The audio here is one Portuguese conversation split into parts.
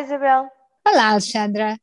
Isabel. Olá, Alexandra.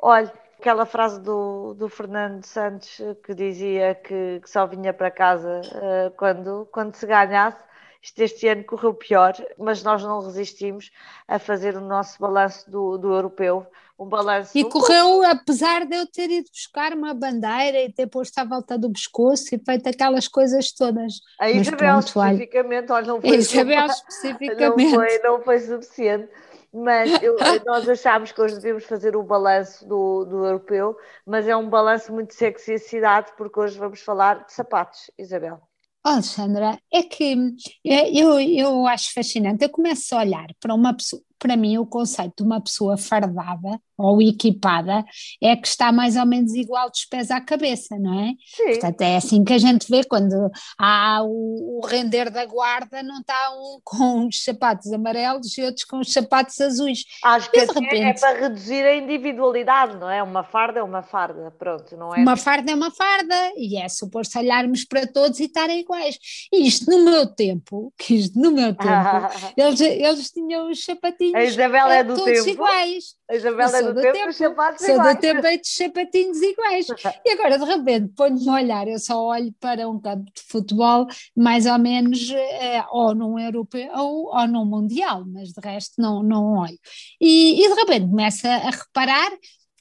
Olha, aquela frase do, do Fernando Santos que dizia que, que só vinha para casa uh, quando, quando se ganhasse. Isto este ano correu pior, mas nós não resistimos a fazer o nosso balanço do, do europeu. Um balanço. E correu, apesar de eu ter ido buscar uma bandeira e ter posto à volta do pescoço e feito aquelas coisas todas. A Isabel, pronto, especificamente, olha, não foi. Isabel, especificamente. Não foi, não foi suficiente mas eu, nós achámos que hoje devíamos fazer o balanço do, do europeu, mas é um balanço muito sexy a cidade, porque hoje vamos falar de sapatos, Isabel. Alexandra, é que é, eu, eu acho fascinante. Eu começo a olhar para uma pessoa, para mim, o conceito de uma pessoa fardada ou equipada é que está mais ou menos igual dos pés à cabeça, não é? Sim. Portanto, é assim que a gente vê quando há o, o render da guarda, não está um com os sapatos amarelos e outros com os sapatos azuis. Acho que assim é repente, é para reduzir a individualidade, não é? Uma farda é uma farda, pronto, não é? Uma farda é uma farda e é suposto olharmos para todos e estarem iguais. Isto no meu tempo, que isto no meu tempo, eles, eles tinham os sapatinhos. A Isabela é do todos tempo. iguais. A Isabela é do, do tempo, tempo sapatos sou iguais. do tempo é de sapatinhos iguais. E agora, de repente, ponho-me a olhar, eu só olho para um campo de futebol, mais ou menos, é, ou num europeu ou, ou num mundial, mas de resto não, não olho. E, e de repente começa a reparar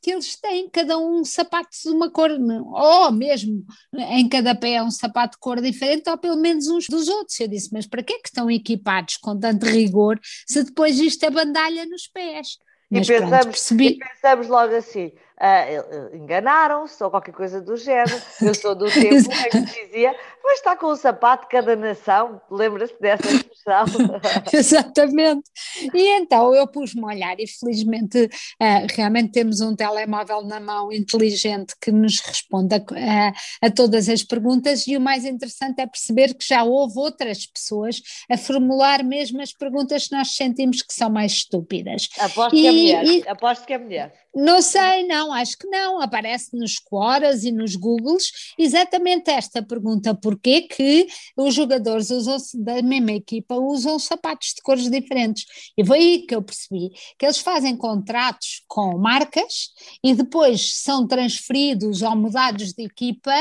que eles têm cada um sapatos de uma cor, ou mesmo em cada pé é um sapato de cor diferente, ou pelo menos uns dos outros. Eu disse, mas para que é que estão equipados com tanto rigor se depois isto é bandalha nos pés? E pensamos, e pensamos logo assim, uh, enganaram-se ou qualquer coisa do género. Eu sou do tempo em que dizia, mas está com o sapato de cada nação, lembra-se dessa expressão? Exatamente. E então eu pus-me a olhar e felizmente uh, realmente temos um telemóvel na mão inteligente que nos responde a, a, a todas as perguntas e o mais interessante é perceber que já houve outras pessoas a formular mesmo as perguntas que nós sentimos que são mais estúpidas. Aposto e, que é mulher, e, aposto que é mulher. Não sei, não, acho que não. Aparece nos Quoras e nos Googles exatamente esta pergunta: porquê que os jogadores usam da mesma equipa usam sapatos de cores diferentes? E foi aí que eu percebi que eles fazem contratos com marcas e depois são transferidos ou mudados de equipa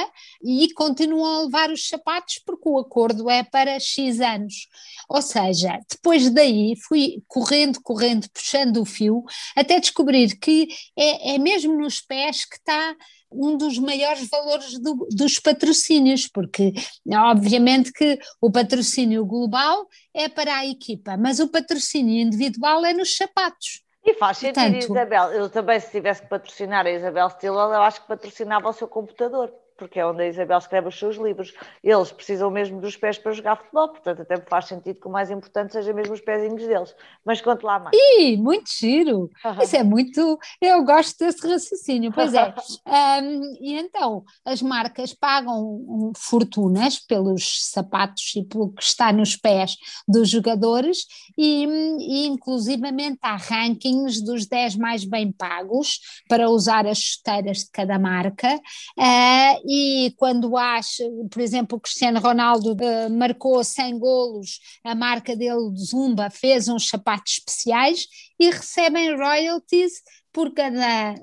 e continuam a levar os sapatos porque o acordo é para X anos. Ou seja, depois daí fui correndo, correndo, puxando o fio até descobrir que é, é mesmo nos pés que está um dos maiores valores do, dos patrocínios, porque obviamente que o patrocínio global é para a equipa, mas o patrocínio individual é nos sapatos. E faz sentido, Portanto, Isabel. Eu também, se tivesse que patrocinar a Isabel Stillwell, eu acho que patrocinava o seu computador porque é onde a Isabel escreve os seus livros. Eles precisam mesmo dos pés para jogar futebol, portanto até faz sentido que o mais importante seja mesmo os pezinhos deles. Mas conte lá mais. Ih, muito giro! Isso é muito... Eu gosto desse raciocínio, pois é. um, e então, as marcas pagam fortunas pelos sapatos e pelo que está nos pés dos jogadores e, e inclusivamente há rankings dos 10 mais bem pagos para usar as chuteiras de cada marca uh, e quando acha, por exemplo, o Cristiano Ronaldo uh, marcou 100 golos, a marca dele, Zumba, fez uns sapatos especiais e recebem royalties por cada,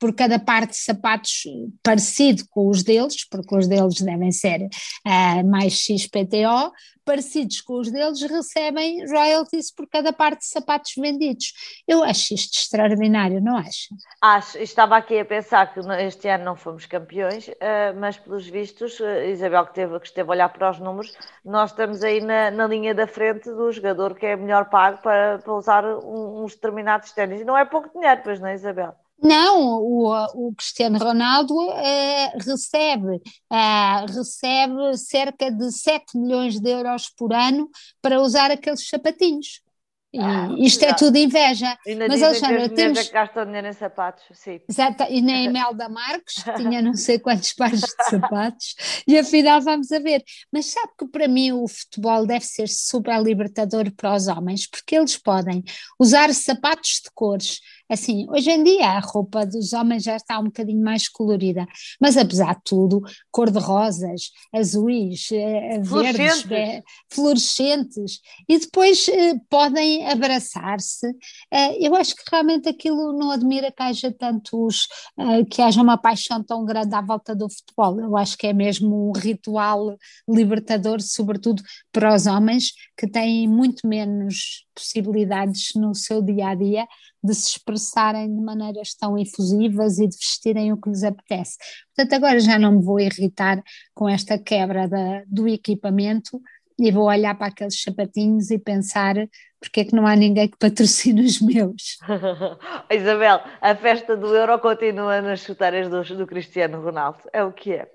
por cada parte de sapatos parecido com os deles, porque os deles devem ser uh, mais XPTO, parecidos com os deles, recebem royalties por cada parte de sapatos vendidos. Eu acho isto extraordinário, não acho? Acho, estava aqui a pensar que este ano não fomos campeões, eh, mas pelos vistos, eh, Isabel que esteve, que esteve a olhar para os números, nós estamos aí na, na linha da frente do jogador que é melhor pago para, para usar uns determinados ténis. Não é pouco dinheiro, pois não Isabel? Não, o, o Cristiano Ronaldo é, recebe, é, recebe cerca de 7 milhões de euros por ano para usar aqueles sapatinhos. E ah, isto é tudo inveja. Ainda Mas Alexandra, que temos. É que gastam dinheiro em sapatos, sim. Exato, e na Imelda Marcos tinha não sei quantos pares de sapatos, e afinal vamos a ver. Mas sabe que para mim o futebol deve ser super libertador para os homens, porque eles podem usar sapatos de cores Assim, hoje em dia a roupa dos homens já está um bocadinho mais colorida, mas apesar de tudo, cor-de-rosas, azuis, eh, verdes, eh, fluorescentes, e depois eh, podem abraçar-se. eu acho que realmente aquilo não admira que haja tantos, que haja uma paixão tão grande à volta do futebol. Eu acho que é mesmo um ritual libertador, sobretudo para os homens que têm muito menos possibilidades no seu dia a dia de se expressarem de maneiras tão efusivas e de vestirem o que lhes apetece. Portanto, agora já não me vou irritar com esta quebra da, do equipamento e vou olhar para aqueles sapatinhos e pensar porque é que não há ninguém que patrocine os meus. Isabel, a festa do Euro continua nas chuteiras do, do Cristiano Ronaldo, é o que é.